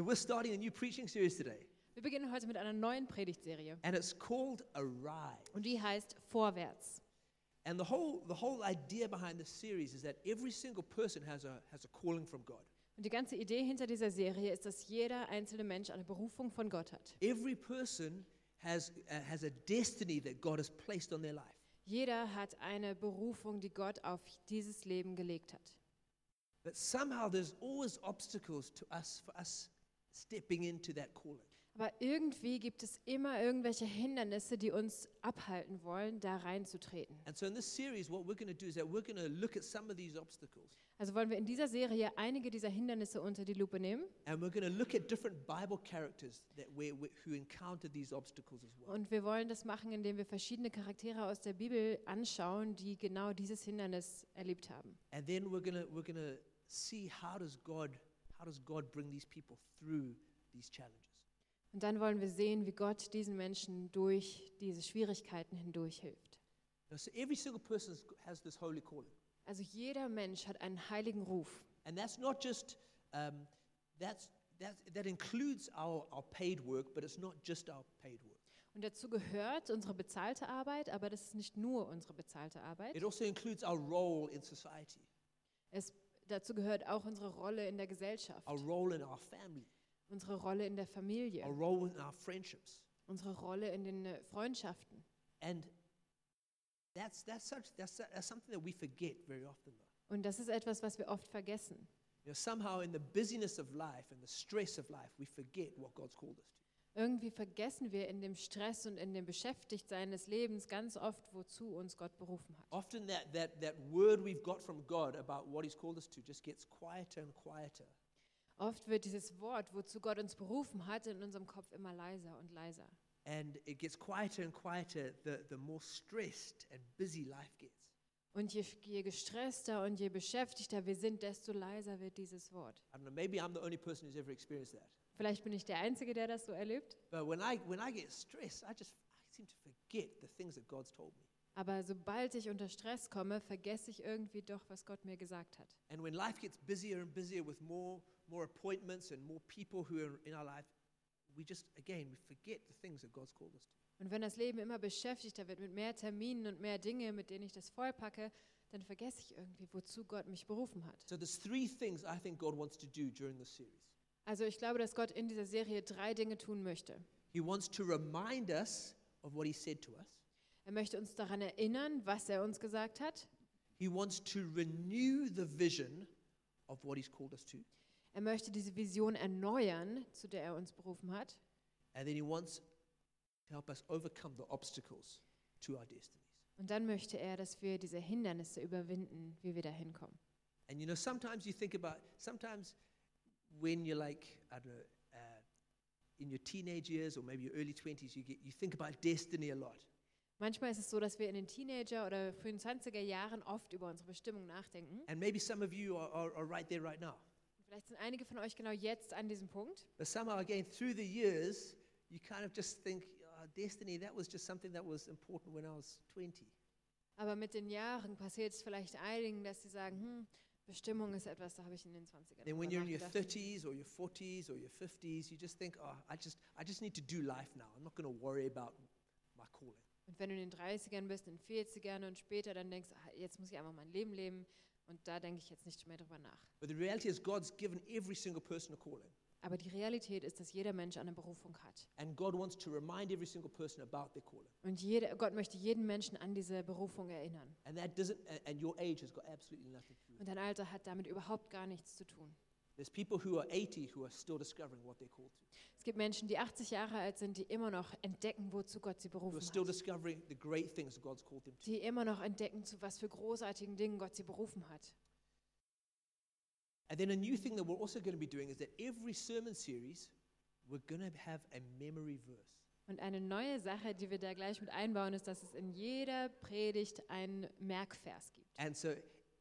So we're starting a new preaching series today, Wir beginnen heute mit einer neuen Predigtserie and it's called Arrive. und die heißt Vorwärts. And the whole the whole idea behind this series is that every single person has a has a calling from God. Und die ganze Idee hinter dieser Serie ist, dass jeder einzelne Mensch eine Berufung von Gott hat. Every person has uh, has a destiny that God has placed on their life. Jeder hat eine Berufung, die Gott auf dieses Leben gelegt hat. But somehow there's always obstacles to us for us stepping into that calling. Aber irgendwie gibt es immer irgendwelche Hindernisse, die uns abhalten wollen, da reinzutreten. And so in this series, what we're going to do is that we're going to look at some of these obstacles, Also wollen wir in dieser Serie einige dieser Hindernisse unter die Lupe nehmen and we're going to look at different Bible characters that where, where, who encountered these obstacles as well. und wir wollen das machen, indem wir verschiedene Charaktere aus der Bibel anschauen, die genau dieses Hindernis erlebt haben. And then we're going to we're going to see how does God how does God bring these people through these challenges. Und dann wollen wir sehen, wie Gott diesen Menschen durch diese Schwierigkeiten hindurch hilft. Now, so every single person has this holy calling, Also jeder Mensch hat einen heiligen Ruf. and that's not just um, that's that that includes our, our paid work, but it's not just our paid work. Und dazu gehört unsere bezahlte Arbeit, aber das ist nicht nur unsere bezahlte Arbeit. It also includes our role in society, Es, dazu gehört auch unsere Rolle in der Gesellschaft, our role in our family, unsere Rolle in der our Familie, role in our friendships. unsere Rolle in den äh, Freundschaften. And that's, that's, such, that's, that's something that we forget very often, though. Und das ist etwas, was wir oft vergessen. You know, somehow in the busyness of life and the stress of life, we forget what God's called us to. Irgendwie vergessen wir in dem Stress und in dem Beschäftigtsein des Lebens ganz oft, wozu uns Gott berufen hat. Often that, that, that word we've got from God about what He's called us to just gets quieter and quieter. Oft wird dieses Wort, wozu Gott uns berufen hat, in unserem Kopf immer leiser und leiser. And it gets quieter and quieter the, the more stressed and busy life gets. Und je, je gestresster und je beschäftigter wir sind, desto leiser wird dieses Wort. I don't know, maybe I'm the only person who's ever experienced that. Vielleicht bin ich der Einzige, der das so erlebt. But when I, when I get stressed, I just I seem to forget the things that God's told me. Aber sobald ich unter Stress komme, vergesse ich irgendwie doch, was Gott mir gesagt hat. And when life gets busier and busier with more, more appointments and more people who are in our life, we just, again, we forget the things that God's called us to. Und wenn das Leben immer beschäftigter wird mit mehr Terminen und mehr Dinge, mit denen ich das vollpacke, dann vergesse ich irgendwie, wozu Gott mich berufen hat. So there's three things I think God wants to do during this series. Also ich glaube, dass Gott in dieser Serie drei Dinge tun möchte. He wants to remind us of what He said to us. Er möchte uns daran erinnern, was er uns gesagt hat. He wants to renew the vision of what He's called us to. Er möchte diese Vision erneuern, zu der er uns berufen hat. And then He wants to help us overcome the obstacles to our destinies. Und dann möchte er, dass wir diese Hindernisse überwinden, wie wir da hinkommen. And you know, sometimes you think about, sometimes when you're like, I don't know, uh, in your teenage years or maybe your early 20s, you, get, you think about destiny a lot. Manchmal ist es so, dass wir in den Teenager- oder frühen 20er Jahren oft über unsere Bestimmung nachdenken. And maybe some of you are, are, are right there right now. Vielleicht sind einige von euch genau jetzt an diesem Punkt. But somehow, again, through the years, you kind of just think, oh, destiny, that was just something that was important when I was 20. Aber mit den Jahren passiert es vielleicht einigen, dass sie sagen, hm, Bestimmung ist etwas, da habe ich in den 20ern Then when you're in your nachgedacht. 30s or your 40s or your 50s, you just think, oh, I just, I just need to do life now. I'm not going to worry about my calling. Und wenn du in den 30ern bist, in den 40ern und später dann denkst, ah, jetzt muss ich einfach mein Leben leben und da denke ich jetzt nicht mehr drüber nach. But the reality is, God's given every single person a calling. Aber die Realität ist, dass jeder Mensch eine Berufung hat. And God wants to remind every single person about their calling. Und jeder, Gott möchte jeden Menschen an diese Berufung erinnern. And that doesn't, and your age has got absolutely nothing to do. Und dein Alter hat damit überhaupt gar nichts zu tun. There's people who are 80 who are still discovering what they're called to, Es gibt Menschen, die 80 Jahre alt sind, die immer noch entdecken, wozu Gott sie who berufen are still hat. discovering the great things God's called them to. Die immer noch entdecken, zu was für großartigen Dingen Gott sie berufen hat. And then a new thing that we're also going to be doing is that every sermon series, we're going to have a memory verse. Und eine neue Sache, die wir da gleich mit einbauen, ist, dass es in jeder Predigt einen Merkvers gibt. And so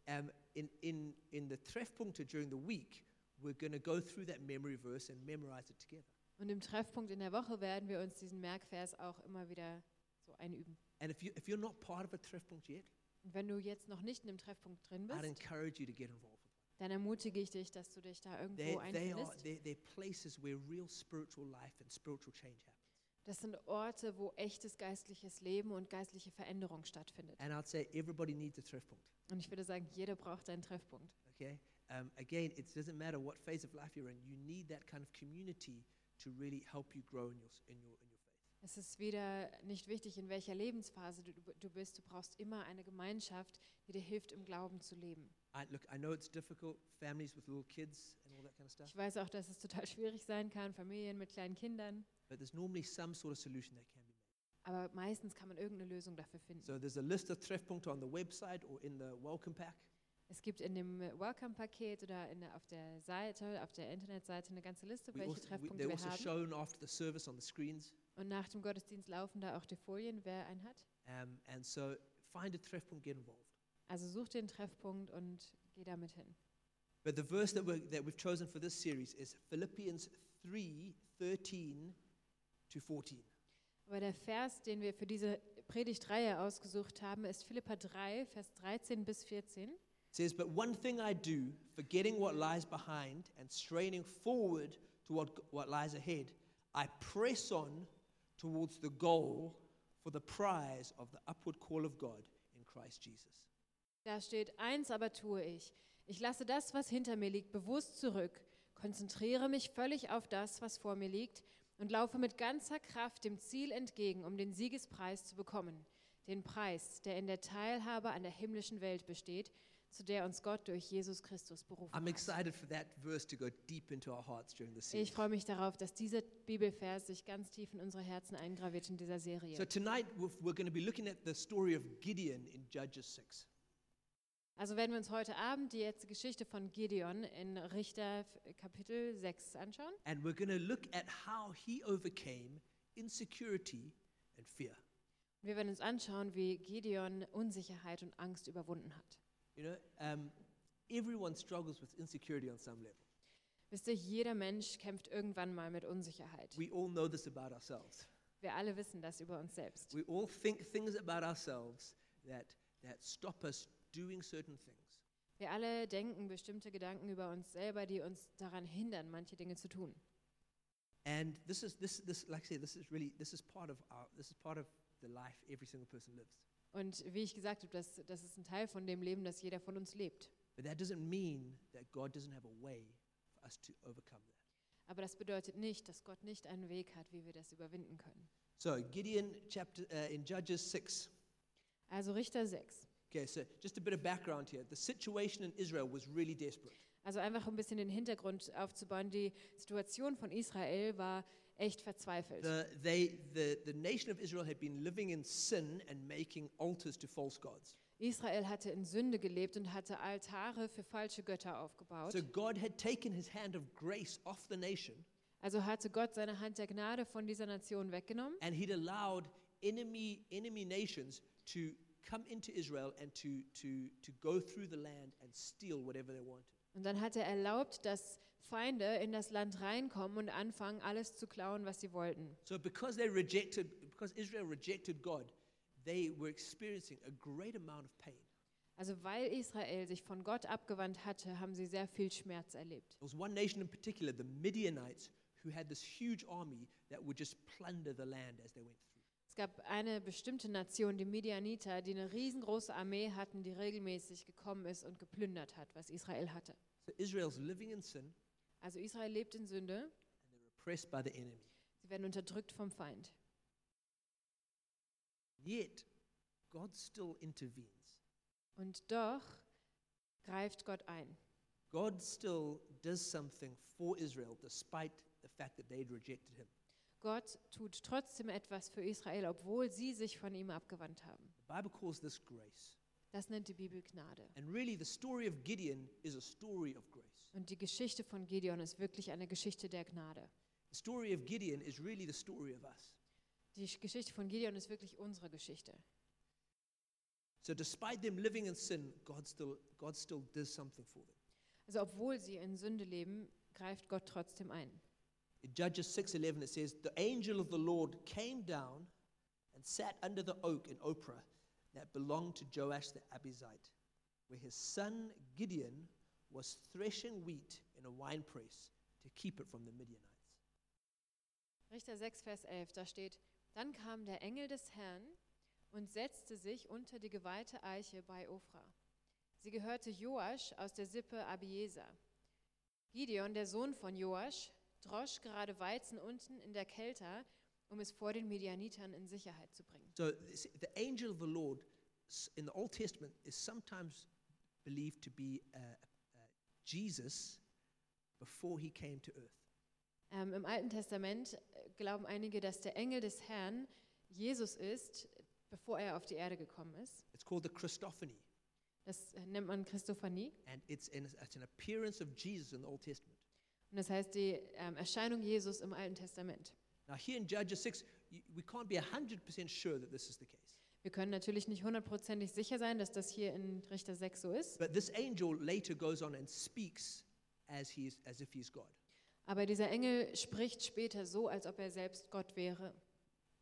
um, in, in, in the Treffpunkte during the week, we're going to go through that memory verse and memorize it together. Und im Treffpunkt in der Woche werden wir uns diesen Merkvers auch immer wieder so einüben. And if, you, if you're not part of a Treffpunkt yet, Und wenn du jetzt noch nicht in dem Treffpunkt drin I'd bist, encourage you to get involved. Dann ermutige ich dich, dass du dich da irgendwo they are, einfindest. they're, they're places where real spiritual life and spiritual change happen. Das sind Orte, wo echtes geistliches Leben und geistliche Veränderung stattfindet. And I'd say everybody needs a Treffpunkt. Und ich würde sagen, jeder braucht einen Treffpunkt. Okay? Um, again, it doesn't matter what phase of life you're in. You need that kind of community to really help you grow in your, in your, in your faith. Es ist wieder nicht wichtig, in welcher Lebensphase du, du bist. Du brauchst immer eine Gemeinschaft, die dir hilft, im Glauben zu leben. I, look, I know it's difficult, families with little kids and all that kind of stuff, Ich weiß auch, dass es total schwierig sein kann, Familien mit kleinen Kindern. but there's normally some sort of solution that can be made. Aber meistens kann man irgendeine Lösung dafür finden. So there's a list of Treffpunkte on the website or in the welcome pack. Es gibt in dem Welcome-Paket oder in auf der Seite, auf der Internetseite eine ganze Liste, We welche also, we, Treffpunkte they're wir also haben. Und nach dem Gottesdienst laufen da auch die Folien, wer einen hat. Um, and so find a Treffpunkt, get involved. Also such den Treffpunkt und geh damit hin. But the verse that, we're, that we've chosen for this series is Philippians 3 13 to 14. Aber der Vers, den wir für diese Predigtreihe ausgesucht haben, ist Philippa 3, Vers 13 bis 14. It says, But one thing I do, forgetting what lies behind and straining forward to what, what lies ahead, I press on towards the goal for the prize of the upward call of God in Christ Jesus. Da steht, eins aber tue ich. Ich lasse das, was hinter mir liegt, bewusst zurück, konzentriere mich völlig auf das, was vor mir liegt und laufe mit ganzer Kraft dem Ziel entgegen, um den Siegespreis zu bekommen. Den Preis, der in der Teilhabe an der himmlischen Welt besteht, zu der uns Gott durch Jesus Christus berufen hat. Ich freue mich darauf, dass dieser Bibelvers sich ganz tief in unsere Herzen eingraviert in dieser Serie. So tonight we're going to be looking at the story of Gideon in Judges 6. Also werden wir uns heute Abend die jetzt Geschichte von Gideon in Richter Kapitel 6 anschauen. And we're going to look at how he overcame insecurity and fear. Wir werden uns anschauen, wie Gideon Unsicherheit und Angst überwunden hat. You know, um, everyone struggles with insecurity on some level. Wisst ihr, jeder Mensch kämpft irgendwann mal mit Unsicherheit. We all know this about ourselves. Wir alle wissen das über uns selbst. We all think things about ourselves that, that stop us doing certain things. Wir alle denken bestimmte Gedanken über uns selber, die uns daran hindern, manche Dinge zu tun. And this is this this like I say, this is really this is part of our this is part of the life every single person lives. Und wie ich gesagt habe, das, das ist ein Teil von dem Leben, das jeder von uns lebt. But that doesn't mean that God doesn't have a way for us to overcome that. Aber das bedeutet nicht, dass Gott nicht einen Weg hat, wie wir das überwinden können. So Gideon chapter uh, in Judges 6. Also Richter 6. Okay, so just a bit of background here. The situation in Israel was really desperate. Also einfach um ein bisschen den Hintergrund aufzubauen. Die Situation von Israel war echt verzweifelt. The, they, the, the nation of Israel had been living in sin and making altars to false gods. Israel hatte in Sünde gelebt und hatte Altare für falsche Götter aufgebaut. So God had taken his hand of grace off the nation Also hatte Gott seine Hand der Gnade von dieser Nation weggenommen and he'd allowed enemy, enemy nations to come into Israel and to, to, to go through the land and steal whatever they wanted. und dann hat er erlaubt, dass Feinde in das Land reinkommen und anfangen, alles zu klauen, was sie wollten. So because they rejected, because Israel rejected God, they were experiencing a great amount of pain. Also weil Israel sich von Gott abgewandt hatte, haben sie sehr viel Schmerz erlebt. There was one nation in particular, the Midianites, who had this huge army that would just plunder the land as they went gab eine bestimmte Nation, die Midianiter, die eine riesengroße Armee hatten, die regelmäßig gekommen ist und geplündert hat, was Israel hatte. So Israel's living in sin Also Israel lebt in Sünde, and they're oppressed by the enemy. sie werden unterdrückt vom Feind. Yet, God still intervenes. Und doch greift Gott ein. God still does something for Israel despite the fact that they'd rejected him. Gott tut trotzdem etwas für Israel, obwohl sie sich von ihm abgewandt haben. The Bible calls this grace. Das nennt die Bibel Gnade. And really, the story of Gideon is a story of grace. Und die Geschichte von Gideon ist wirklich eine Geschichte der Gnade. The story of Gideon is really the story of us. Die Geschichte von Gideon ist wirklich unsere Geschichte. So, despite them living in sin, God still, God still does something for them. Also obwohl sie in Sünde leben, greift Gott trotzdem ein. In Judges 6:11 it says, "The angel of the Lord came down and sat under the oak in Oprah that belonged to Joash the Abizite, where his son Gideon was threshing wheat in a winepress to keep it from the Midianites. Richter 6, Vers 11, da steht, dann kam der Engel des Herrn und setzte sich unter die geweihte Eiche bei Ophra. Sie gehörte Joasch aus der Sippe Abieser. Gideon, der Sohn von Joasch, drosch gerade Weizen unten in der Kelter, um es vor den Medianitern in Sicherheit zu bringen. So the angel of the Lord in the Old Testament is sometimes believed to be uh, uh, Jesus before he came to earth. Ähm, Im Alten Testament äh, glauben einige, dass der Engel des Herrn Jesus ist, bevor er auf die Erde gekommen ist. It's called the Christophany, Das äh, nennt man Christophanie. and it's, an it's an appearance of Jesus in the Old Testament. Und das heißt die ähm, Erscheinung Jesus im Alten Testament. Now, here in Judges 6, you, we can't be 100% sure that this is the case. Wir können natürlich nicht hundertprozentig sicher sein, dass das hier in Richter 6 so ist. But this angel later goes on and speaks as, he is, as if he's God. Aber dieser Engel spricht später so, als ob er selbst Gott wäre.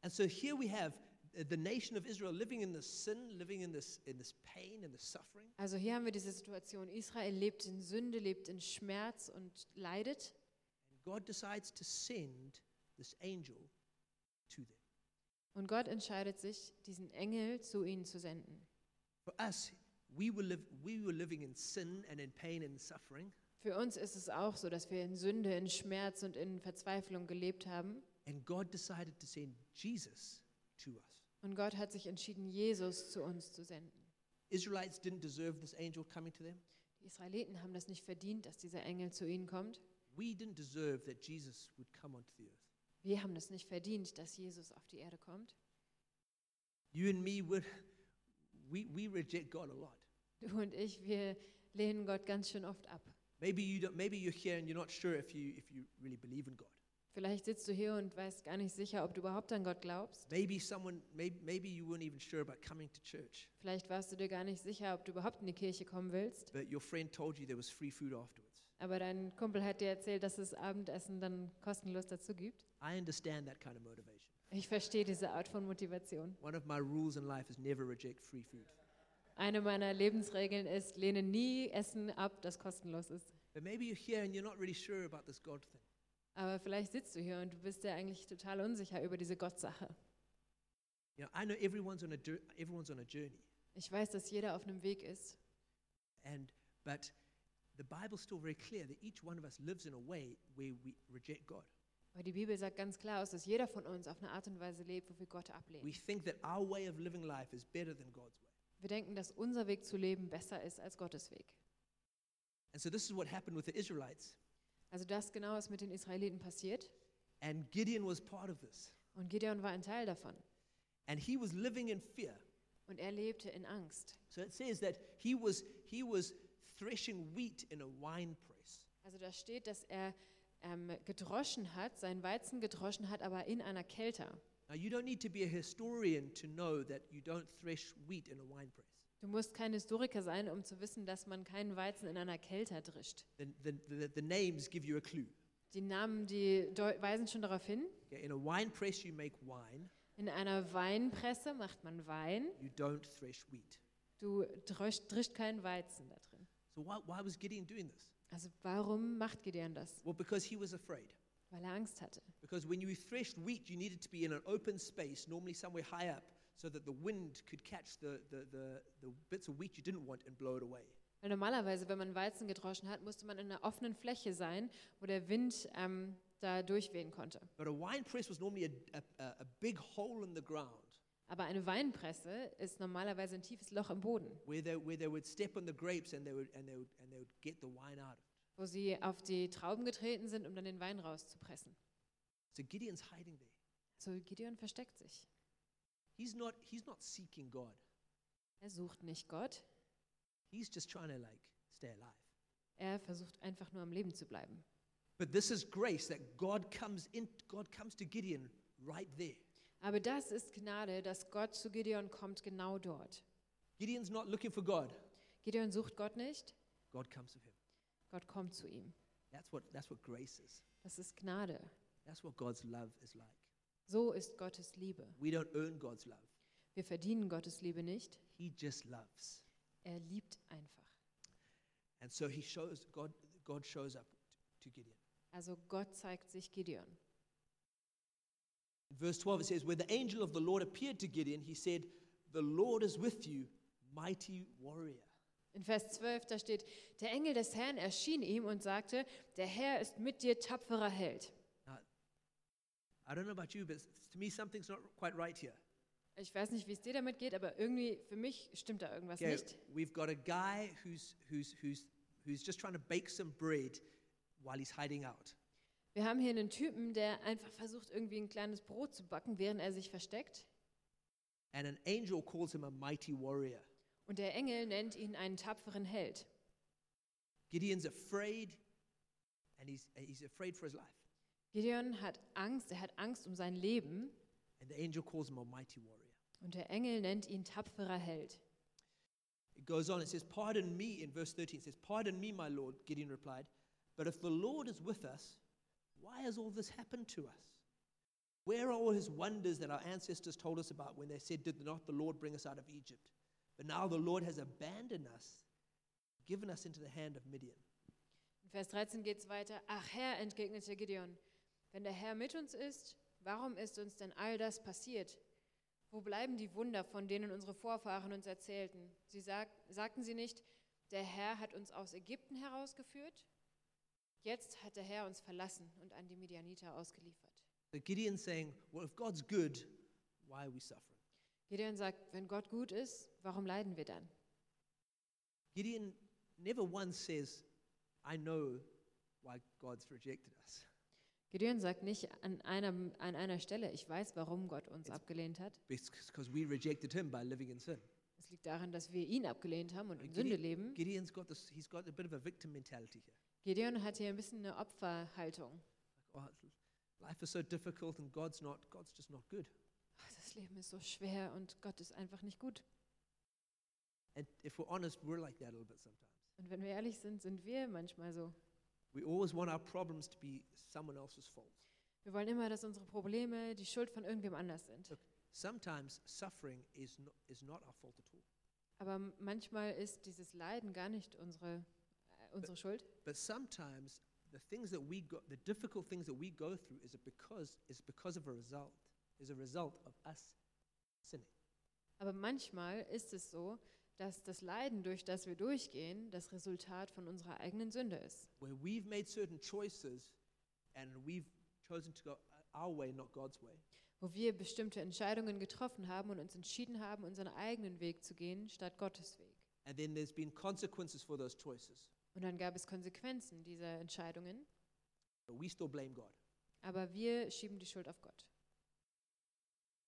And so here we have the nation of Israel living in this sin, living in this, in this pain and this suffering. Also hier haben wir diese Situation. Israel lebt in Sünde, lebt in Schmerz und leidet. And God decides to send this angel to them. Und Gott entscheidet sich, diesen Engel zu ihnen zu senden. For us, we were, liv- we were living in sin and in pain and suffering, Für uns ist es auch so, dass wir in Sünde, in Schmerz und in Verzweiflung gelebt haben. and God decided to send Jesus to us. Und Gott hat sich entschieden, Jesus zu uns zu senden. Israelites didn't deserve this angel coming to them. Die Israeliten haben das nicht verdient, dass dieser Engel zu ihnen kommt. We didn't deserve that Jesus would come onto the earth. Wir haben das nicht verdient, dass Jesus auf die Erde kommt. You and me would, we, we reject God a lot. Du und ich, wir lehnen Gott ganz schön oft ab. Maybe, you don't, maybe you're here and you're not sure if you, if you really believe in God. Vielleicht sitzt du hier und weißt gar nicht sicher, ob du überhaupt an Gott glaubst. Maybe someone, maybe, maybe you weren't even sure about coming to church, Vielleicht warst du dir gar nicht sicher, ob du überhaupt in die Kirche kommen willst. but your friend told you there was free food afterwards. Aber dein Kumpel hat dir erzählt, dass es Abendessen dann kostenlos dazu gibt. I understand that kind of motivation. Ich verstehe diese Art von Motivation. One of my rules in life is never reject free food. Eine meiner Lebensregeln ist, lehne nie Essen ab, das kostenlos ist. But maybe you're here and you're not really sure about this God thing. Aber vielleicht sitzt du hier und du bist dir eigentlich total unsicher über diese Gottsache. You know, I know everyone's on a, everyone's on a journey, Ich weiß, dass jeder auf einem Weg ist. and, but the Bible's still very clear that each one of us lives in a way where we reject God. Aber die Bibel sagt ganz klar aus, dass jeder von uns auf eine Art und Weise lebt, wo wir Gott We ablehnen. think that our way of living life is better than God's way. Wir denken, dass unser Weg zu leben besser ist als Gottes Weg. And so this is what happened with the Israelites. Also das genau ist mit den Israeliten passiert. And Gideon was part of this. Und Gideon war ein Teil davon. And he was living in fear. Und er lebte in Angst. So it says that he was, he was threshing wheat in a wine press. Also da steht, dass er ähm, gedroschen hat, seinen Weizen gedroschen hat, aber in einer Kelter. Now, you don't need to be a historian to know that you don't thresh wheat in a wine press. Du musst kein Historiker sein, um zu wissen, dass man keinen Weizen in einer Kelter drischt. The, the, the, the names give you a clue. Die Namen, die weisen schon darauf hin. Okay, in a wine press, you make wine, In einer Weinpresse macht man Wein. you don't thresh wheat. Du drischt keinen Weizen da drin. So, why, why was Gideon doing this? Also warum macht Gideon das? Well, because he was afraid. Weil er Angst hatte. Because when you threshed wheat, you needed to be in an open space, normally somewhere high up, so that the wind could catch the, the, the, the bits of wheat you didn't want and blow it away. Weil normalerweise, wenn man Weizen gedroschen hat, musste man in einer offenen Fläche sein, wo der Wind ähm, da durchwehen konnte. But a wine press was normally a, a, a big hole in the ground Aber eine Weinpresse ist normalerweise ein tiefes Loch im Boden, where they, where they would step on the grapes and they would, and, they would, and they would get the wine out of it. wo sie auf die Trauben getreten sind, um dann den Wein rauszupressen. So Gideon's hiding there. So Gideon versteckt sich. He's not, he's not seeking God. Er sucht nicht Gott, He's just trying to like stay alive. er versucht einfach nur am Leben zu bleiben. But this is grace that God comes in, God comes to Gideon right there. Aber das ist Gnade, dass Gott zu Gideon kommt, genau dort. Gideon's not looking for God. Gideon sucht Gott nicht, God comes to him. Gott kommt zu ihm. That's what, that's what grace is. Das ist Gnade. That's what God's love is like. So ist Gottes Liebe. We don't earn God's love. Wir verdienen Gottes Liebe nicht, He just loves. er liebt einfach. And so he shows, God, God shows up to Gideon. Also Gott zeigt sich Gideon. In verse 12, it says, When the angel of the Lord appeared to Gideon, he said, The Lord is with you, mighty warrior. In Vers 12, da steht, der Engel des Herrn erschien ihm und sagte, der Herr ist mit dir, tapferer Held. I don't know about you, but to me, something's not quite right here. Ich weiß nicht, wie es dir damit geht, aber irgendwie für mich stimmt da irgendwas Okay, nicht. we've got a guy who's, who's, who's, who's just trying to bake some bread while he's hiding out. Wir haben hier einen Typen, der einfach versucht, irgendwie ein kleines Brot zu backen, während er sich versteckt. And an angel calls him a mighty warrior. Und der Engel nennt ihn einen tapferen Held. Gideon's afraid, and he's, he's afraid for his life. Gideon hat Angst, er hat Angst um sein Leben. And the angel calls him a mighty warrior. Und der Engel nennt ihn tapferer Held. It goes on, it says, Pardon me, in verse 13, it says, Pardon me, my Lord, Gideon replied, but if the Lord is with us, why has all this happened to us? Where are all his wonders that our ancestors told us about when they said, Did not the Lord bring us out of Egypt? But now the Lord has abandoned us, given us into the hand of Midian. In Vers 13 geht es weiter. Ach Herr, entgegnete Gideon, wenn der Herr mit uns ist, warum ist uns denn all das passiert? Wo bleiben die Wunder, von denen unsere Vorfahren uns erzählten? Sie sag, sagten sie nicht, der Herr hat uns aus Ägypten herausgeführt? Jetzt hat der Herr uns verlassen und an die Midianiter ausgeliefert. Gideon's saying, Well, if God's good, why are we suffering? Gideon sagt, wenn Gott gut ist, warum leiden wir dann? Gideon never once says, I know why God's rejected us. Gideon sagt nicht an einer, an einer Stelle, ich weiß, warum Gott uns abgelehnt hat. Because we rejected him by living in sin. Es liegt daran, dass wir ihn abgelehnt haben und in Gideon- Sünde leben. Gideon's got this, he's got a bit of a victim mentality here. Gideon hat hier ein bisschen eine Opferhaltung. Like, oh, life is so difficult and God's not, God's just not good. Ach, Das Leben ist so schwer und Gott ist einfach nicht gut. And if we're honest, we're like that a little bit sometimes. Und wenn wir ehrlich sind, sind wir manchmal so. We always want our problems to be someone else's fault. Wir wollen immer, dass unsere Probleme die Schuld von irgendwem anders sind. Look, sometimes suffering is not, is not our fault at all. Aber manchmal ist dieses Leiden gar nicht unsere, äh, unsere Schuld. But sometimes the things that we go, the difficult things that we go through is because, is because of a result, is a result of us sinning. Aber manchmal ist es so, dass das Leiden, durch das wir durchgehen, das Resultat von unserer eigenen Sünde ist. Where we've made certain choices and we've chosen to go our way, not God's way. Wo wir bestimmte Entscheidungen getroffen haben und uns entschieden haben, unseren eigenen Weg zu gehen, statt Gottes Weg. And then there's been consequences for those choices. Und dann gab es Konsequenzen dieser Entscheidungen, But we still blame God. aber wir schieben die Schuld auf Gott.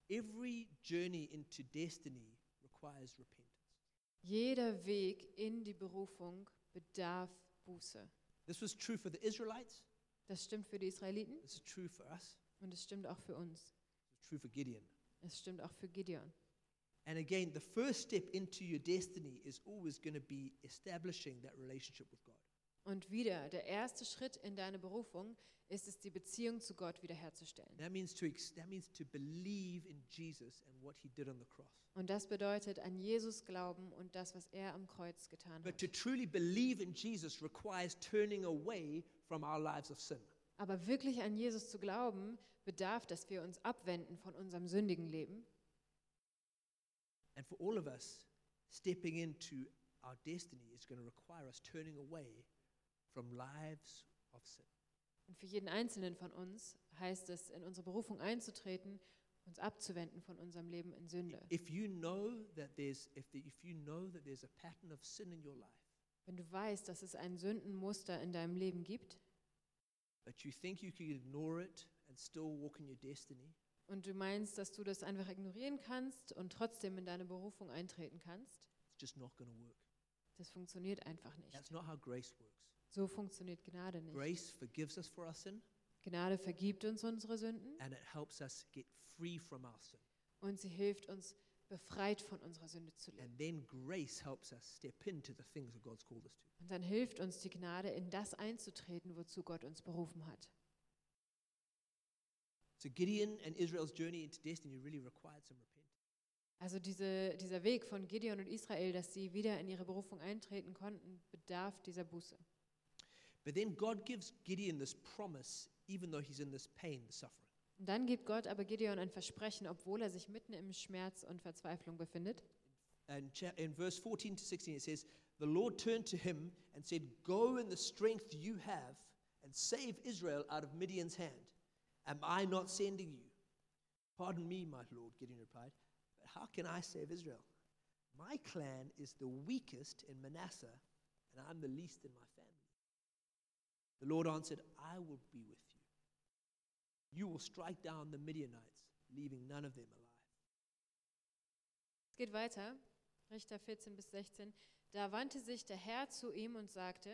Every journey into destiny requires repentance. Jeder Weg in die Berufung bedarf Buße. This was true for the Israelites. Das stimmt für die Israeliten This is true for us. und es stimmt auch für uns. It's true for Gideon. Es stimmt auch für Gideon. And again, the first step into your destiny is always going to be establishing that relationship with God. Und wieder, der erste Schritt in deine Berufung ist es, die Beziehung zu Gott wiederherzustellen. That means to ex- that means to believe in Jesus and what he did on the cross. Und das bedeutet an Jesus glauben und das, was er am Kreuz getan But hat. to truly believe in Jesus requires turning away from our lives of sin. Aber wirklich an Jesus zu glauben, bedarf, dass wir uns abwenden von unserem sündigen Leben. And for all of us, stepping into our destiny is going to require us turning away from lives of sin. Und für jeden Einzelnen von uns heißt es, in unsere Berufung einzutreten, uns abzuwenden von unserem Leben in Sünde. If you know that there's if, the, if you know that there's a pattern of sin in your life, Wenn du weißt, dass es ein Sündenmuster in deinem Leben gibt but you think you can ignore it and still walk in your destiny, und du meinst, dass du das einfach ignorieren kannst und trotzdem in deine Berufung eintreten kannst, it's just not going to work. das funktioniert einfach nicht. That's not how grace works. So funktioniert Gnade nicht. Grace forgives us for our sin Gnade vergibt uns unsere Sünden and it helps us get free from our sin. und sie hilft uns, befreit von unserer Sünde zu leben. And then grace helps us step into the things that God's called us to. Und dann hilft uns die Gnade, in das einzutreten, wozu Gott uns berufen hat. So Gideon and Israel's journey into destiny really required some repentance. Also diese, dieser Weg von Gideon und Israel, dass sie wieder in ihre Berufung eintreten konnten, bedarf dieser Buße. But then God gives Gideon this promise, even though he's in this pain, the suffering. Dann gibt Gott aber Gideon ein Versprechen, obwohl er sich mitten im Schmerz und Verzweiflung befindet. And cha- in verse 14 to 16, it says, The Lord turned to him and said, Go in the strength you have and save Israel out of Midian's hand. Am I not sending you? Pardon me, my Lord, Gideon replied, but how can I save Israel? My clan is the weakest in Manasseh, and I'm the least in my family. The Lord answered, I will be with you. You will strike down the Midianites, leaving none of them alive. Es geht weiter, Richter 14 bis 16. Da wandte sich der Herr zu ihm und sagte,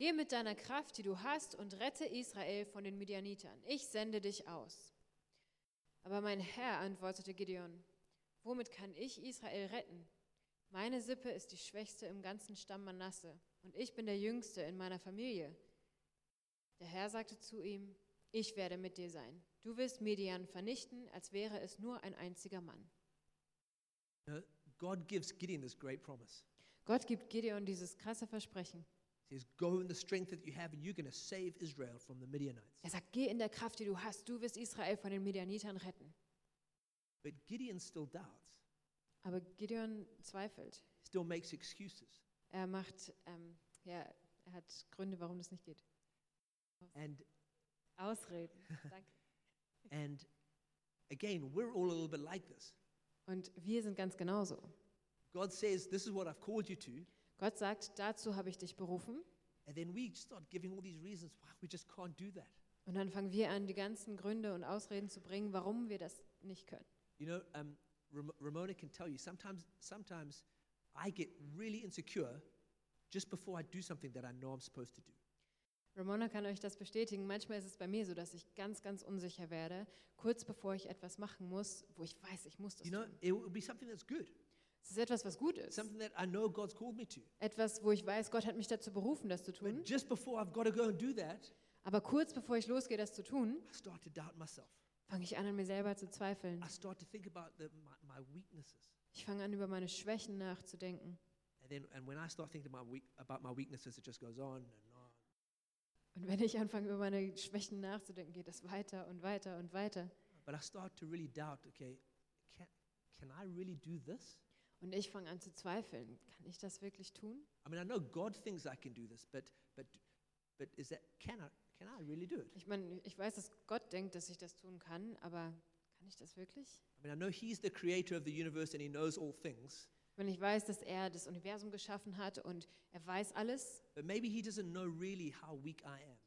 Geh mit deiner Kraft, die du hast, und rette Israel von den Midianitern. Ich sende dich aus. Aber mein Herr antwortete Gideon, womit kann ich Israel retten? Meine Sippe ist die schwächste im ganzen Stamm Manasse, und ich bin der Jüngste in meiner Familie. Der Herr sagte zu ihm, ich werde mit dir sein. Du wirst Midian vernichten, als wäre es nur ein einziger Mann. Now, God gives Gideon this great promise. Gott gibt Gideon dieses krasse Versprechen. He says, Go in the strength that you have, and you're going to save Israel from the Midianites. Er sagt, geh in der Kraft, die du hast, du wirst Israel von den Midianitern retten. But Gideon still doubts, Aber Gideon zweifelt. still makes excuses. Er macht, ähm, ja, er hat Gründe, warum das nicht geht. And, Ausreden. Danke. and again, we're all a little bit like this. Und wir sind ganz genauso. God says, This is what I've called you to. Gott sagt, dazu habe ich dich berufen. And then we start giving all these reasons why we just can't do that. Und dann fangen wir an, die ganzen Gründe und Ausreden zu bringen, warum wir das nicht können. You know, um, Ram- Ramona can tell you sometimes, sometimes I get really insecure just before I do something that I know I'm supposed to do. Ramona kann euch das bestätigen. Manchmal ist es bei mir so, dass ich ganz, ganz unsicher werde, kurz bevor ich etwas machen muss, wo ich weiß, ich muss das You know, tun. it will be something that's good, Es ist etwas, was gut ist. something that I know God's called me to. Etwas, wo ich weiß, Gott hat mich dazu berufen, das zu tun. But just before I've got to go and do that, Aber kurz bevor ich losgehe, das zu tun, I start to doubt myself. fange ich an, an mir selber zu zweifeln. I start to think about the, my, my weaknesses. Ich fange an, über meine Schwächen nachzudenken. And then, and when I start thinking about, weak, about my weaknesses, it just goes on and on. Und wenn ich anfange, über meine Schwächen nachzudenken, geht es weiter und weiter und weiter. But I start to really doubt, okay, can, can I really do this? Und ich fange an zu zweifeln. Kann ich das wirklich tun? I mean, I know God thinks I can do this, but, but, but is that, can I, can I really do it? Ich meine, ich weiß, dass Gott denkt, dass ich das tun kann, aber kann ich das wirklich? I mean, I know He's the creator of the universe and He knows all things, Wenn ich weiß, dass er das Universum geschaffen hat und er weiß alles, but maybe He doesn't know really how weak I am.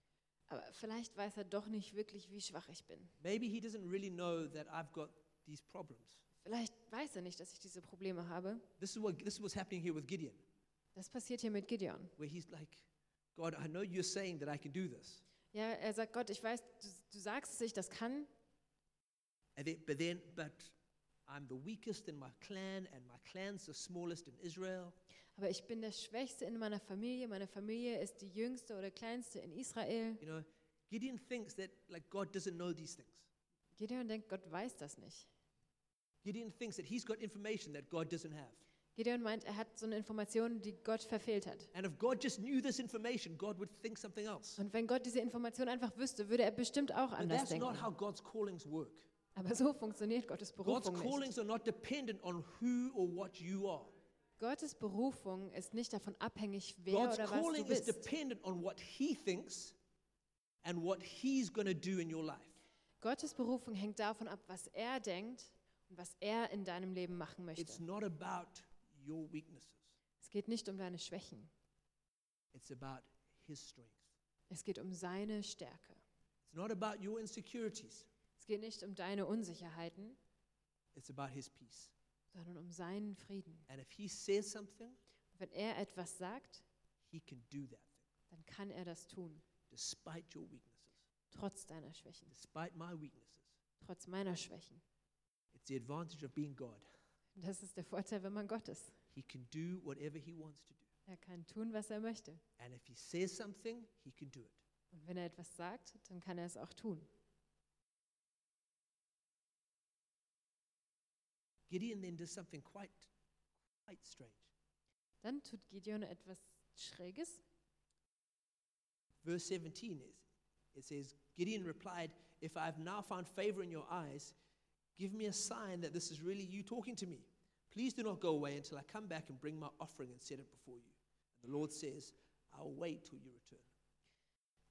aber vielleicht weiß er doch nicht wirklich, wie schwach ich bin. Maybe He doesn't really know that I've got these problems. Vielleicht weiß er nicht, dass ich diese Probleme habe. This is, what, this is what's happening here with Gideon, Das passiert hier mit Gideon. where he's like, God, I know you're saying that I can do this. Ja, er sagt, Gott, ich weiß, du, du sagst, dass ich das kann, And then, but then, but I'm the weakest in my clan, and my clan's the smallest in Israel. aber ich bin der Schwächste in meiner Familie. Meine Familie ist die jüngste oder kleinste in Israel. You know, Gideon thinks that like God doesn't know these things. Gideon denkt, Gott weiß das nicht. Gideon thinks that he's got information that God doesn't have. Gideon meint, er hat so eine Information, die Gott verfehlt hat. And if God just knew this information, God would think something else. Und wenn Gott diese Information einfach wüsste, würde er bestimmt auch But anders that's denken. not how God's callings work. Aber so funktioniert Gottes God's Berufung nicht. callings are not dependent on who or what you are. Gottes Berufung ist nicht davon abhängig, wer God's oder was du calling is bist. dependent on what He thinks and what He's going to do in your life. Gottes Berufung hängt davon ab, was er denkt und was er in deinem Leben machen It's möchte. not about your weaknesses, Es geht nicht um deine Schwächen. it's about His strength. Es geht um seine Stärke. It's not about your insecurities, Es geht nicht um deine Unsicherheiten, it's about His peace. sondern um seinen Frieden. And if He says something, Und wenn er etwas sagt, He can do that thing dann kann er das tun, despite your weaknesses, trotz deiner Schwächen, despite my weaknesses. trotz meiner Schwächen. It's the advantage of being God. Das ist der Vorteil, wenn man Gott ist. He can do whatever He wants to do. Er kann tun, was er möchte. And if He says something, He can do it. Und wenn er etwas sagt, dann kann er es auch tun. Gideon then does something quite, quite strange. Dann tut Gideon etwas Schräges. Verse 17 is it says, Gideon replied, If I have now found favor in your eyes, give me a sign that this is really you talking to me. Please do not go away until I come back and bring my offering and set it before you. And the Lord says, I'll wait till you return.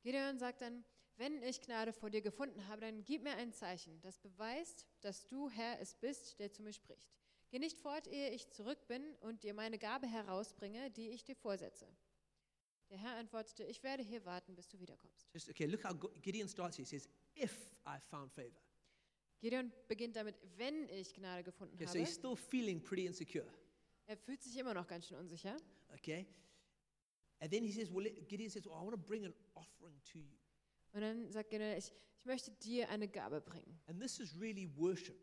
Gideon sagt dann, wenn ich Gnade vor dir gefunden habe, dann gib mir ein Zeichen, das beweist, dass du Herr es bist, der zu mir spricht. Geh nicht fort, ehe ich zurück bin und dir meine Gabe herausbringe, die ich dir vorsetze. Der Herr antwortete, ich werde hier warten, bis du wiederkommst. Just okay, look how Gideon starts here. He says, If I found favor. Gideon beginnt damit, wenn ich Gnade gefunden Okay, so habe. he's still feeling pretty insecure. Er fühlt sich immer noch ganz schön unsicher. Okay? And then he says, Well, Gideon says, Well, I want to bring an offering to you. Und dann sagt Gideon, ich, ich möchte dir eine Gabe bringen. And this is really worship.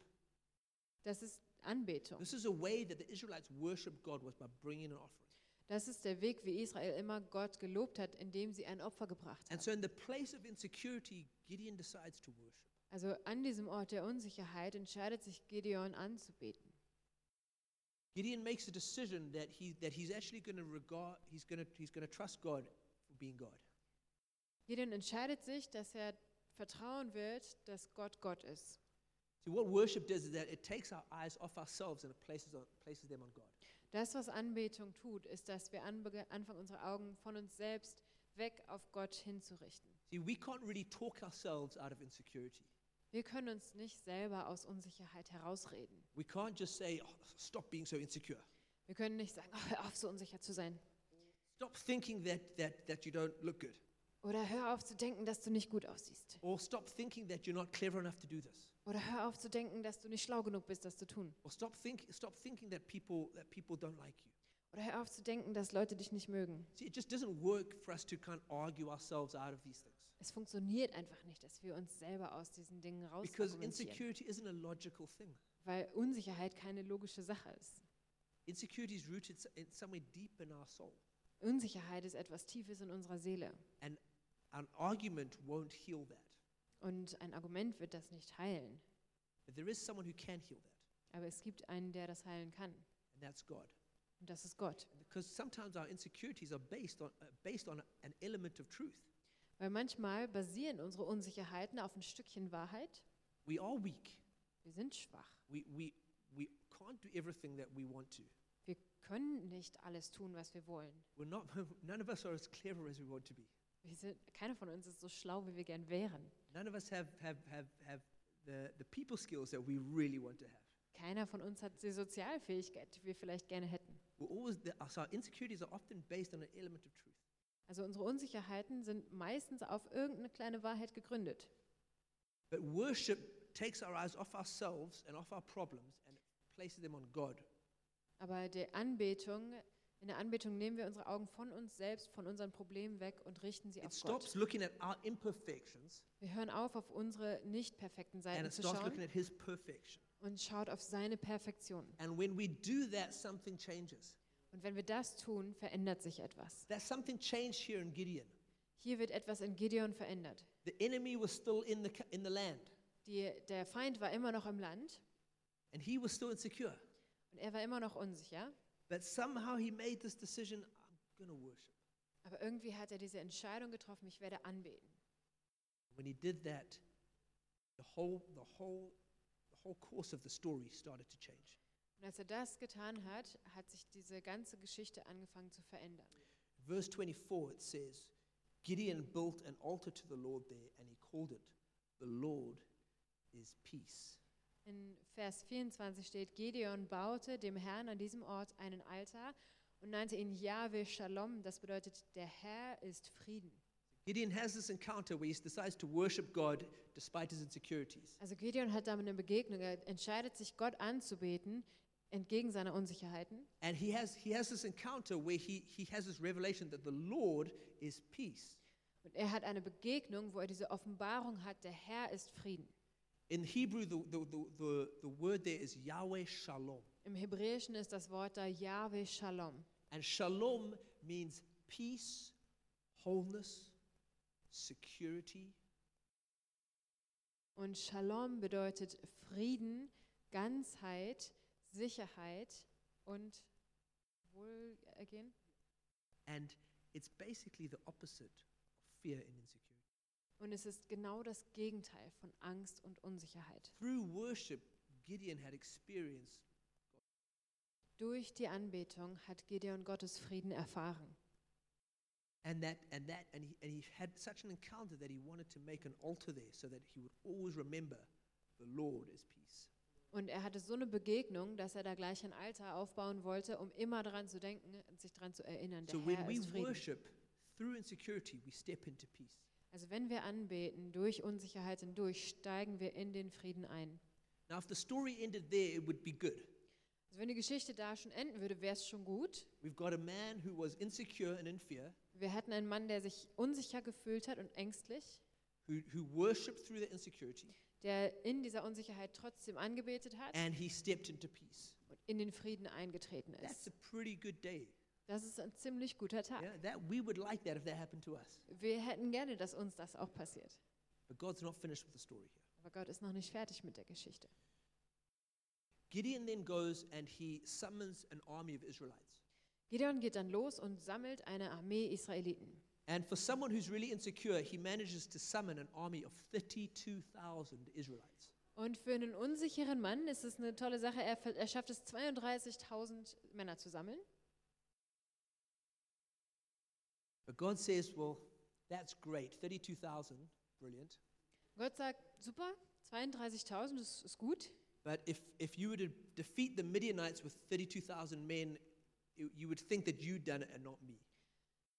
Das ist Anbetung. This is a way that the Israelites worship God was by bringing an offering. Das ist der Weg, wie Israel immer Gott gelobt hat, indem sie ein Opfer gebracht And haben. so, in the place of insecurity, Gideon decides to worship. Also an diesem Ort der Unsicherheit entscheidet sich Gideon anzubeten. Gideon makes a decision that, he, that he's actually going to regard, he's going to he's going to trust God for being God. Gideon entscheidet sich, dass er vertrauen wird, dass Gott Gott ist. See, what worship does is that it takes our eyes off ourselves and it places, on, places them on God. Das, was Anbetung tut, ist, dass wir anfangen, unsere Augen von uns selbst weg auf Gott hinzurichten. See, we can't really talk ourselves out of insecurity. Wir können uns nicht selber aus Unsicherheit herausreden. We can't just say, oh, stop being so insecure. Wir können nicht sagen, oh, hör auf, so unsicher zu sein. Stop thinking that, that, that you don't look good. Oder hör auf zu denken, dass du nicht gut aussiehst. Or stop thinking that you're not clever enough to do this. Oder hör auf zu denken, dass du nicht schlau genug bist, das zu tun. Or stop, think, stop thinking that people, that people don't like you. Oder hör auf zu denken, dass Leute dich nicht mögen. See, it just doesn't work for us to kind of argue ourselves out of these things. Es funktioniert einfach nicht, dass wir uns selber aus diesen Dingen Because rausargumentieren. insecurity isn't a logical thing. Weil Unsicherheit keine logische Sache ist. Insecurity is rooted in somewhere deep in our soul. Unsicherheit ist etwas Tiefes in unserer Seele. An argument won't heal that. Und ein Argument wird das nicht heilen. But there is someone who can heal that, Aber es gibt einen, der das heilen kann. and that's God. Und das ist Gott. Because sometimes our insecurities are based on, uh, based on an element of truth. Weil manchmal basieren unsere Unsicherheiten auf ein Stückchen Wahrheit. We are weak. Wir sind schwach. We, we, we can't do everything that we want to. Wir können nicht alles tun, was wir wollen. We're not, none of us are as clever as we want to be. Sind, keiner von uns ist so schlau, wie wir gern wären. None of us have, have, have, have the, the people skills that we really want to have. Keiner von uns hat die Sozialfähigkeit, die wir vielleicht gerne hätten. We're always, the, so our insecurities are often based on an element of truth. Also unsere Unsicherheiten sind meistens auf irgendeine kleine Wahrheit gegründet. But worship takes our eyes off ourselves and off our problems and places them on God. Aber der Anbetung, in der Anbetung nehmen wir unsere Augen von uns selbst, von unseren Problemen weg und richten sie It auf stops Gott. looking at our imperfections Wir hören auf, auf unsere nicht perfekten and Seiten it zu starts looking schauen at His perfection. und schaut auf seine Perfektion. And when we do that, something changes. Und wenn wir das tun, verändert sich etwas. That something changed here in Gideon. Hier wird etwas in Gideon verändert. The enemy was still in the, in the land, Die, der Feind war immer noch im Land and he was still insecure. und er war immer noch unsicher. But somehow he made this decision I'm going to worship. Aber irgendwie hat er diese Entscheidung getroffen, ich werde anbeten. When he did that, the whole, the whole, the whole course of the story started to change. Und als er das getan hat, hat sich diese ganze Geschichte angefangen zu verändern. Verse 24, it says, Gideon built an altar to the Lord there, and he called it, The Lord is Peace. In Vers 24 steht, Gideon baute dem Herrn an diesem Ort einen Altar und nannte ihn Yahweh Shalom. Das bedeutet, der Herr ist Frieden. Gideon has this encounter where he decides to worship God despite his insecurities. Also Gideon hat damit eine Begegnung. Er entscheidet sich, Gott anzubeten, entgegen seiner Unsicherheiten. And he has, he has this encounter where he, he has this revelation that the Lord is peace. Und er hat eine Begegnung, wo er diese Offenbarung hat, der Herr ist Frieden. In Hebrew, the, the, the, the, word there is Yahweh Shalom. Im Hebräischen ist das Wort da Yahweh Shalom. And Shalom means peace, wholeness, security, Und Shalom bedeutet Frieden, Ganzheit, Sicherheit und Wohlergehen. And it's basically the opposite of fear and insecurity. Und es ist genau das Gegenteil von Angst und Unsicherheit. Through worship, Gideon had experienced Durch die Anbetung hat Gideon Gottes Frieden erfahren. and that and that and he, and he had such an encounter that he wanted to make an altar there so that he would always remember the Lord as peace. Und er hatte so eine Begegnung, dass er da gleich ein Altar aufbauen wollte, um immer daran zu denken und sich daran zu erinnern, der So Herr ist Frieden. worship through insecurity, we step into peace. Also wenn wir anbeten, durch Unsicherheit hindurch, steigen wir in den Frieden ein. Now, if the story ended there, it would be good. Also wenn die Geschichte da schon enden würde, wäre es schon gut. We've got a man who was insecure and in fear, Wir hätten einen Mann, der sich unsicher gefühlt hat und ängstlich, who, who worshipped through the insecurity, der in dieser Unsicherheit trotzdem angebetet hat and he stepped into peace. und in den Frieden eingetreten That's ist. a pretty good day. Das ist ein ziemlich guter Tag. Yeah, that we would like that if that happened to us. Wir hätten gerne, dass uns das auch passiert. But God's not finished with the story here. Aber Gott ist noch nicht fertig mit der Geschichte. Gideon then goes and he summons an army of Israelites. Gideon geht dann los und sammelt eine Armee Israeliten. And for someone who's really insecure, he manages to summon an army of 32,000 Israelites. Und für einen unsicheren Mann ist es eine tolle Sache. Er, er schafft es, 32.000 Männer zu sammeln. But God says, well, that's great. 32,000, brilliant. Gott sagt, super, 32.000, das ist gut. But if, if you were to defeat the Midianites with 32,000 men, you you would think that you'd done it and not me.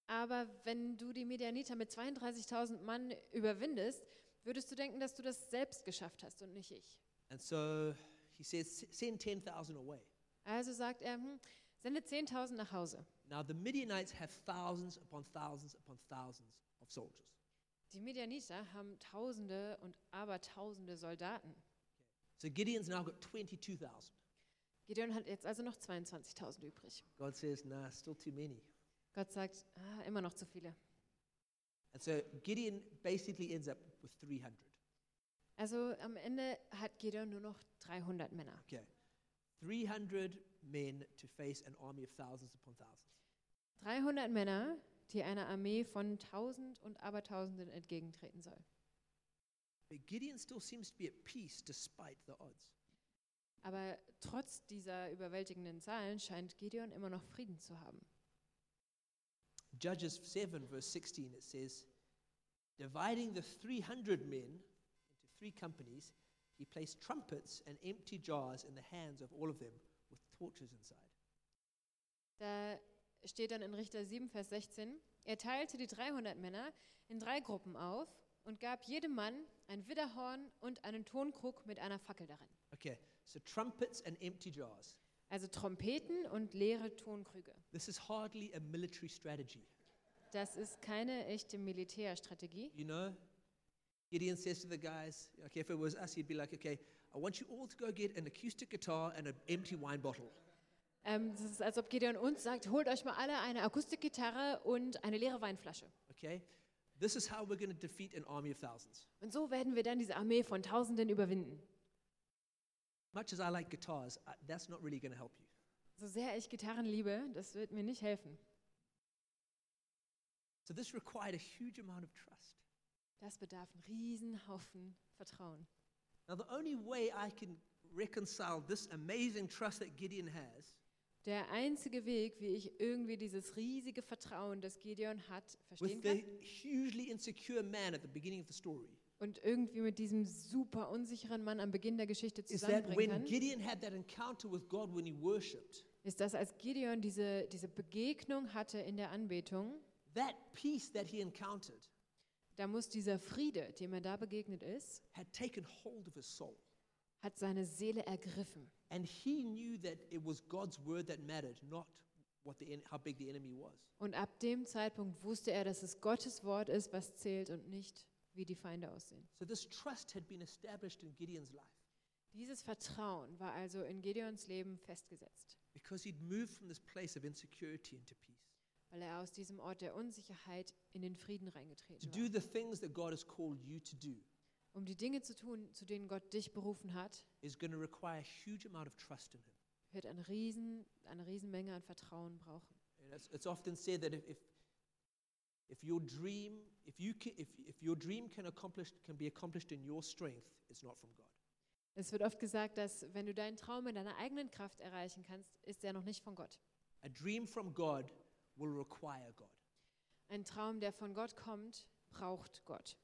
Aber wenn du die Medianiter mit 32.000 Mann überwindest, würdest du denken, dass du das selbst geschafft hast und nicht ich. And so he says, send 10,000 away. Also sagt er, hm, sende 10.000 nach Hause. Now, the Midianites have thousands upon thousands upon thousands of soldiers. Die Medianiter haben Tausende und Abertausende Soldaten. So Gideon's now got 22,000. Gideon hat jetzt also noch 22.000 übrig. God says, nah, still too many. Gott sagt, ah, immer noch zu viele. And so Gideon basically ends up with 300. Also am Ende hat Gideon nur noch 300 Männer. Okay. 300 men to face an army of thousands upon thousands. 300 Männer, die einer Armee von Tausend und Abertausenden entgegentreten soll. But Gideon still seems to be at peace despite the odds. Aber trotz dieser überwältigenden Zahlen scheint Gideon immer noch Frieden zu haben. Judges 7, verse 16, it says, Dividing the 300 men into three companies, he placed trumpets and empty jars in the hands of all of them with torches inside. Da steht dann in Richter 7, Vers 16, er teilte die 300 Männer in drei Gruppen auf und gab jedem Mann ein Widderhorn und einen Tonkrug mit einer Fackel darin. Okay, so trumpets and empty jars. Also Trompeten und leere Tonkrüge. This is hardly a military strategy. Das ist keine echte Militärstrategie. You know? Gideon says to the guys, okay, if it was us, he'd be like, okay, I want you all to go get an acoustic guitar and an empty wine bottle. Ähm, das ist, als ob Gideon uns sagt, holt euch mal alle eine Akustikgitarre und eine leere Weinflasche. Okay? This is how we're going to defeat an army of thousands. Und so werden wir dann diese Armee von Tausenden überwinden. Much as I like guitars, I, that's not really going to help you. So sehr ich Gitarren liebe, das wird mir nicht helfen. So this required a huge amount of trust. Das bedarf einen riesen Haufen Vertrauen. Now, the only way I can reconcile this amazing trust that Gideon has Der einzige Weg, wie ich irgendwie dieses riesige Vertrauen, das Gideon hat, verstehen with the kann hugely insecure man at the beginning of the story. Und irgendwie mit diesem super unsicheren Mann am Beginn der Geschichte is that zusammenbringen when kann, Gideon had that encounter with God when he worshipped, ist, dass als Gideon diese, diese Begegnung hatte in der Anbetung, that peace that he encountered da muss dieser Friede, dem er da begegnet ist, had taken hold of his soul. Hat seine Seele ergriffen. And he knew that it was God's word that mattered, not what the en- how big the enemy was. Und ab dem Zeitpunkt wusste er, dass es Gottes Wort ist, was zählt und nicht, wie die Feinde aussehen. So this trust had been established in Gideon's life Dieses Vertrauen war also in Gideons Leben festgesetzt, because he'd moved from this place of insecurity into peace. weil er aus diesem Ort der Unsicherheit in den Frieden To reingetreten do war. the things that God has called you to do Um die Dinge zu tun, zu denen Gott dich berufen hat, is going to require a huge amount of trust in him. wird eine, riesen, eine Riesenmenge an Vertrauen brauchen. It's, it's often said that if, if, if your dream, if, you can, if, if your dream can, accomplish, can be accomplished in your strength, it's not from God. Es wird oft gesagt, dass wenn du deinen Traum in deiner eigenen Kraft erreichen kannst, ist er noch nicht von Gott. A dream from God will require God. Ein Traum, der von Gott kommt, braucht Gott.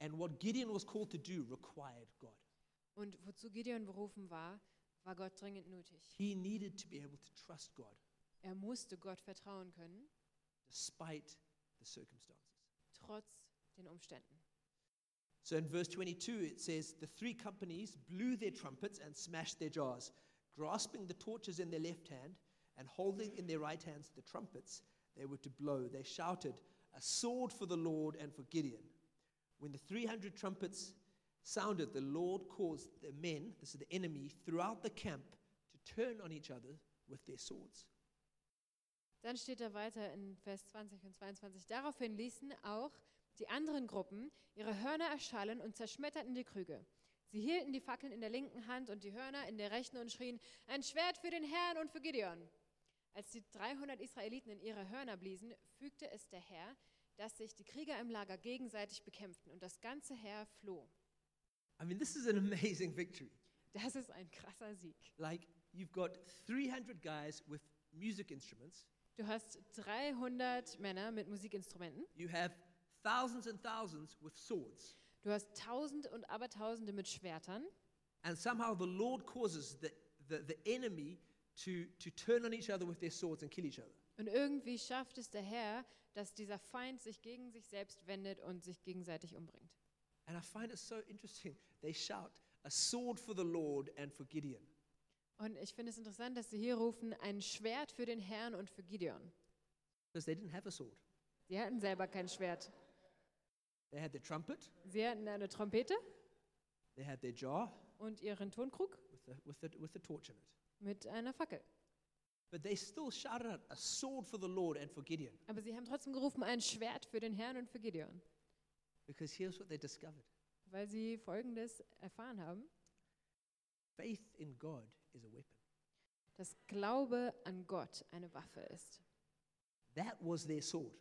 And what Gideon was called to do required God. Und wozu Gideon berufen war, war Gott dringend nötig. He needed to be able to trust God Er musste Gott vertrauen können, despite the circumstances. trotz den Umständen. So in verse 22, it says, The three companies blew their trumpets and smashed their jars, grasping the torches in their left hand and holding in their right hands the trumpets they were to blow. They shouted, A sword for the Lord and for Gideon. When the 300 trumpets sounded, the Lord caused the men, this is the enemy, throughout the camp to turn on each other with their swords. Dann steht da weiter in Vers 20 und 22, daraufhin ließen auch die anderen Gruppen ihre Hörner erschallen und zerschmetterten die Krüge. Sie hielten die Fackeln in der linken Hand und die Hörner in der rechten und schrien, ein Schwert für den Herrn und für Gideon. Als die 300 Israeliten in ihre Hörner bliesen, fügte es der Herr, dass sich die Krieger im Lager gegenseitig bekämpften und das ganze Heer floh. I mean, this is an amazing victory. Das ist ein krasser Sieg. Like, you've got 300 guys with music instruments. Du hast 300 Männer mit Musikinstrumenten. You have thousands and thousands with swords. Du hast Tausend und Abertausende mit Schwertern. And somehow the Lord causes the, the, the enemy to, to turn on each other with their swords and kill each other. Und irgendwie schafft es der Herr, dass dieser Feind sich gegen sich selbst wendet und sich gegenseitig umbringt. And I find it so interesting. They shout, A sword for the Lord and for Gideon. Und ich finde es interessant, dass sie hier rufen, ein Schwert für den Herrn und für Gideon. Because they didn't have a sword. Sie hatten selber kein Schwert. They had their trumpet, Sie hatten eine Trompete they had their jar und ihren Tonkrug with the, with the, with the torch in it. mit einer Fackel. But they still shouted out, A sword for the Lord and for Gideon. Aber sie haben trotzdem gerufen, ein Schwert für den Herrn und für Gideon. Because here's what they discovered Weil sie Folgendes erfahren haben, faith in God is a weapon. dass Glaube an Gott eine Waffe ist. That was their sword.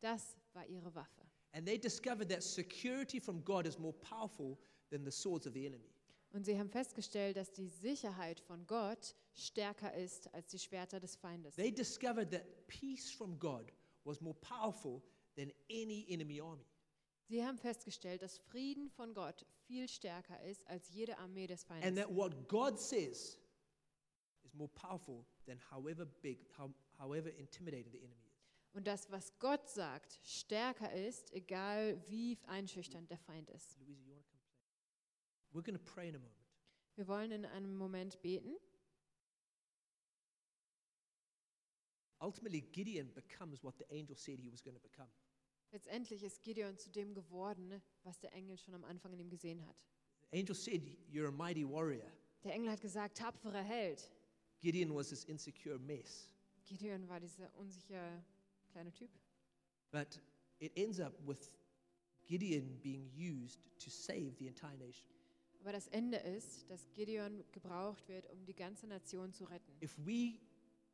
Das war ihre Waffe. And they discovered that security from God is more powerful than the swords of the enemy. Und sie haben festgestellt, dass die Sicherheit von Gott stärker ist als die Schwerter des Feindes. They discovered that peace from God was more powerful than any enemy army. Sie haben festgestellt, dass Frieden von Gott viel stärker ist als jede Armee des And Feindes. that what God says is more powerful than however big, how, however intimidating the enemy is. Und das, was Gott sagt, stärker ist, egal wie einschüchternd der Feind ist. Louisa, you want to come play? We're going to pray in a moment. Wir wollen in einem Moment beten. Ultimately, Gideon becomes what the angel said he was going to become. Letztendlich ist Gideon zu dem geworden, was der Engel schon am Anfang in ihm gesehen hat. The angel said, You're a mighty warrior. Der Engel hat gesagt, tapferer Held. Gideon was this insecure mess. Gideon war dieser unsichere kleine Typ. But it ends up with Gideon being used to save the entire nation. Aber das Ende ist, dass Gideon gebraucht wird, um die ganze Nation zu retten. If we,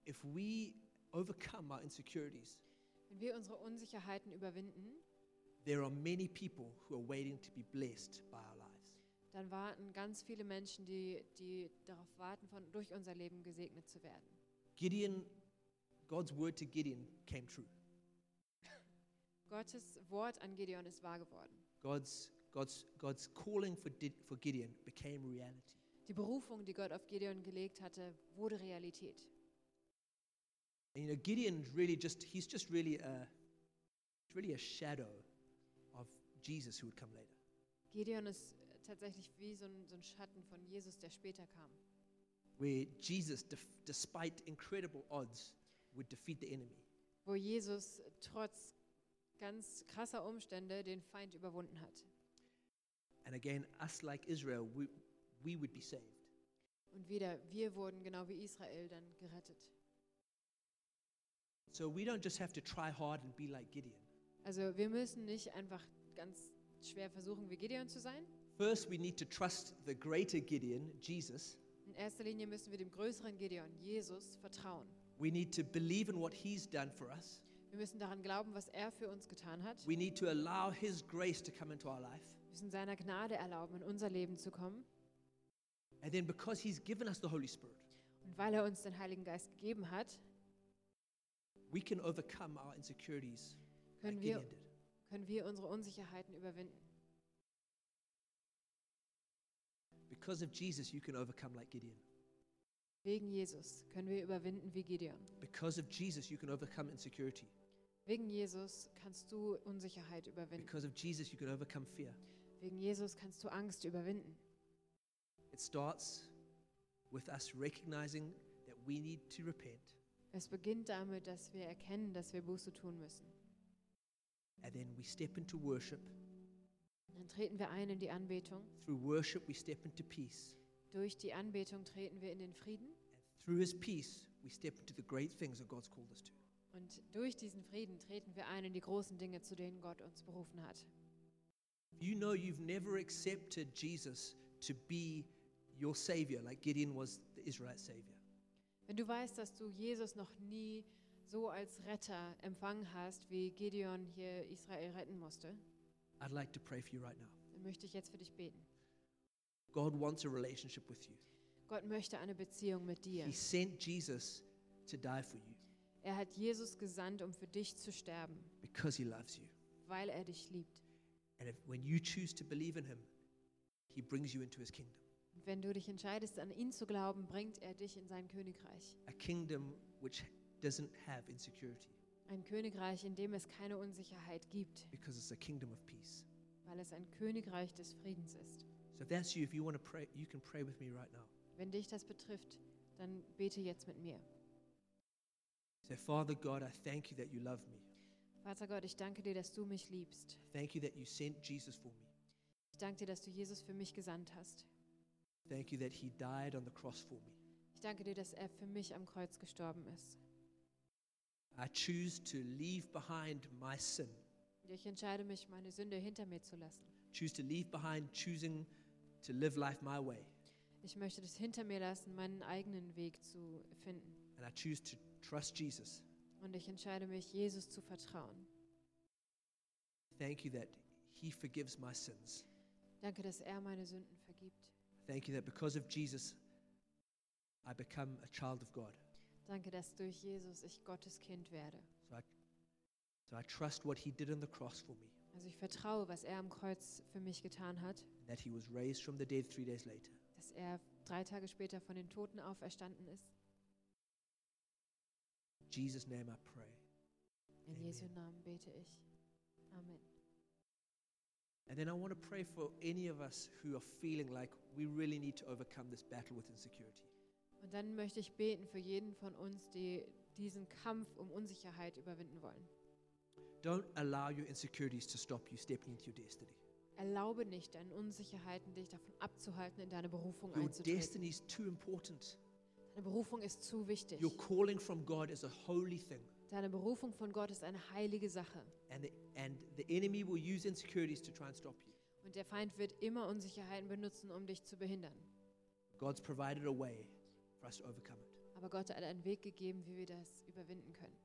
if we overcome our insecurities, Wenn wir unsere Unsicherheiten überwinden, there are many people who are waiting to be blessed by our lives. dann warten ganz viele Menschen, die, die darauf warten, von, durch unser Leben gesegnet zu werden. Gideon, God's word to Gideon came true. Gottes Wort an Gideon ist wahr geworden. God's, God's, God's calling for, for Gideon became reality. Die Berufung, die Gott auf Gideon gelegt hatte, wurde Realität. And you know, Gideon really just, he's just really a, really a shadow of Jesus who would come later. Gideon ist tatsächlich wie so ein, so ein Schatten von Jesus, der später kam. Where Jesus, despite incredible odds, would defeat the enemy. Wo Jesus trotz ganz krasser Umstände den Feind überwunden hat. And again, us like Israel, we, we would be saved. Und wieder, wir wurden genau wie Israel dann gerettet. So we don't just have to try hard and be like Gideon. Also wir müssen nicht einfach ganz schwer versuchen, wie Gideon zu sein. First, we need to trust the greater Gideon, Jesus, In erster Linie müssen wir dem größeren Gideon, Jesus, vertrauen. We need to believe in what he's done for us. Wir müssen daran glauben, was er für uns getan hat. We need to allow his grace to come into our life. Müssen seiner Gnade erlauben, in unser Leben zu kommen. And then because he's given us the Holy Spirit, Und weil er uns den Heiligen Geist gegeben hat, we can overcome our insecurities like können wir, Gideon did. können wir unsere Unsicherheiten überwinden. Because of Jesus, you can overcome like Gideon. Wegen Jesus können wir überwinden wie Gideon. Because of Jesus, you can overcome insecurity. Wegen Jesus kannst du Unsicherheit überwinden. Because of Jesus, you can overcome fear. Wegen Jesus kannst du Angst überwinden. It starts with us recognizing that we need to repent, Es beginnt damit, dass wir erkennen, dass wir Buße tun müssen. and then we step into worship. Dann treten wir ein in die Anbetung. Through worship, we step into peace. Durch die Anbetung treten wir in den Frieden. And through his peace, we step into the great things that God's called us to. Und durch diesen Frieden treten wir ein in die großen Dinge, zu denen Gott uns berufen hat. You know you've never accepted Jesus to be your Savior, like Gideon was the Israelite Savior, Wenn du weißt, dass du Jesus noch nie so als Retter empfangen hast, wie Gideon hier Israel retten musste, I'd like to pray for you right now. dann möchte ich jetzt für dich beten. God wants a relationship with you. Gott möchte eine Beziehung mit dir. He sent Jesus to die for you Er hat Jesus gesandt, um für dich zu sterben, because he loves you. weil er dich liebt. And if, when you choose to believe in him, he brings you into his kingdom, Und wenn du dich entscheidest, an ihn zu glauben, bringt er dich in sein Königreich. a kingdom which doesn't have insecurity Ein Königreich, in dem es keine Unsicherheit gibt, because it's a kingdom of peace. weil es ein Königreich des Friedens ist. So if that's you, if you want to pray, you can pray with me right now. Wenn dich das betrifft, dann bete jetzt mit mir. Say, Father God, I thank you that you love me. Vater Gott, ich danke dir, dass du mich liebst. Thank you that you sent Jesus for me. Ich danke dir, dass du Jesus für mich gesandt hast. Thank you that he died on the cross for me. Ich danke dir, dass er für mich am Kreuz gestorben ist. I choose to leave behind my sin, ich entscheide mich, meine Sünde hinter mir zu lassen. choose to leave behind choosing to live life my way, Ich möchte das hinter mir lassen, meinen eigenen Weg zu finden. and I choose to trust Jesus. Und ich entscheide mich, Jesus zu vertrauen. Thank you that he forgives my sins. Danke, dass er meine Sünden vergibt. Thank you that because of Jesus, I become a child of God. Danke, dass durch Jesus ich Gottes Kind werde. So I, so I trust what he did on the cross for me, Also ich vertraue, was er am Kreuz für mich getan hat, that he was raised from the dead three days later. dass er drei Tage später von den Toten auferstanden ist. In Jesus' name I pray. In Amen. Jesu Namen bete ich. Amen. And then I want to pray for any of us who are feeling like we really need to overcome this battle with insecurity. Und dann möchte ich beten für jeden von uns, die diesen Kampf um Unsicherheit überwinden wollen. Don't allow your insecurities to stop you stepping into your destiny. Erlaube nicht deinen Unsicherheiten, dich davon abzuhalten, in deine Berufung Your einzutreten. destiny is too important. Deine Berufung ist zu wichtig. Your calling from God is a holy thing. Deine Berufung von Gott ist eine heilige Sache. And the, and the enemy will use insecurities to try and stop you. Und der Feind wird immer Unsicherheiten benutzen, um dich zu behindern. God's provided a way for us to overcome it. Aber Gott hat einen Weg gegeben, wie wir das überwinden können.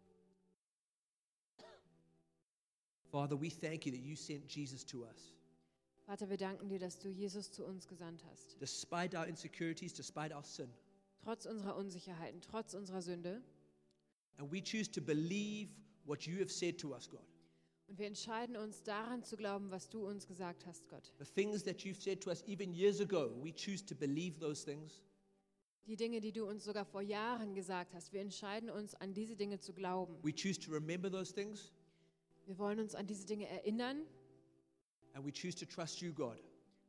Father, we thank you that you sent Jesus to us. Vater, wir danken dir, dass du Jesus zu uns gesandt hast. Despite our insecurities, despite our sin. Trotz unserer Unsicherheiten, trotz unserer Sünde. And we choose to believe what you have said to us, God. Und wir entscheiden uns daran zu glauben, was du uns gesagt hast, Gott. The things that you've said to us even years ago, we choose to believe those things. Die Dinge, die du uns sogar vor Jahren gesagt hast, wir entscheiden uns, an diese Dinge zu glauben. We choose to remember those things. Wir wollen uns an diese Dinge erinnern And we choose to trust you, God.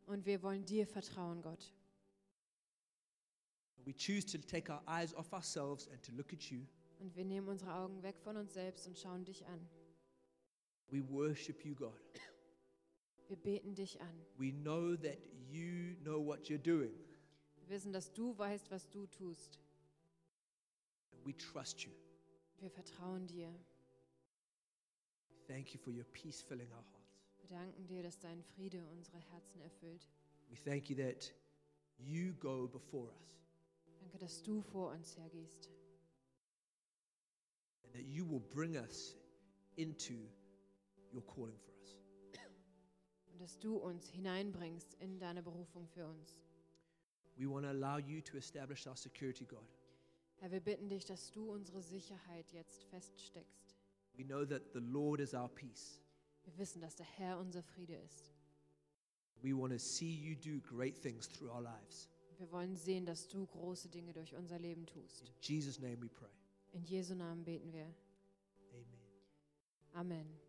und wir wollen dir vertrauen, Gott. We choose to take our eyes off ourselves and to look at you. Und wir nehmen unsere Augen weg von uns selbst und schauen dich an. We worship you, God. Wir beten dich an. We know that you know what you're doing. Wir wissen, dass du weißt, was du tust. We trust you. Wir vertrauen dir. Thank you for your peace filling our hearts. Wir danken dir, dass dein Friede unsere Herzen erfüllt. We thank you that you go before us. Danke, dass du vor uns hergehst and that you will bring us into your calling for us. und dass du uns hineinbringst in deine Berufung für uns. We want to allow you to establish our security, God. Herr, wir bitten dich, dass du unsere Sicherheit jetzt feststeckst. We know that the Lord is our peace. Wir wissen, dass der Herr unser Friede ist. We want to see you do great things through our lives. Wir wollen sehen, dass du große Dinge durch unser Leben tust. In Jesus' name we pray. In Jesu Namen beten wir. Amen. Amen.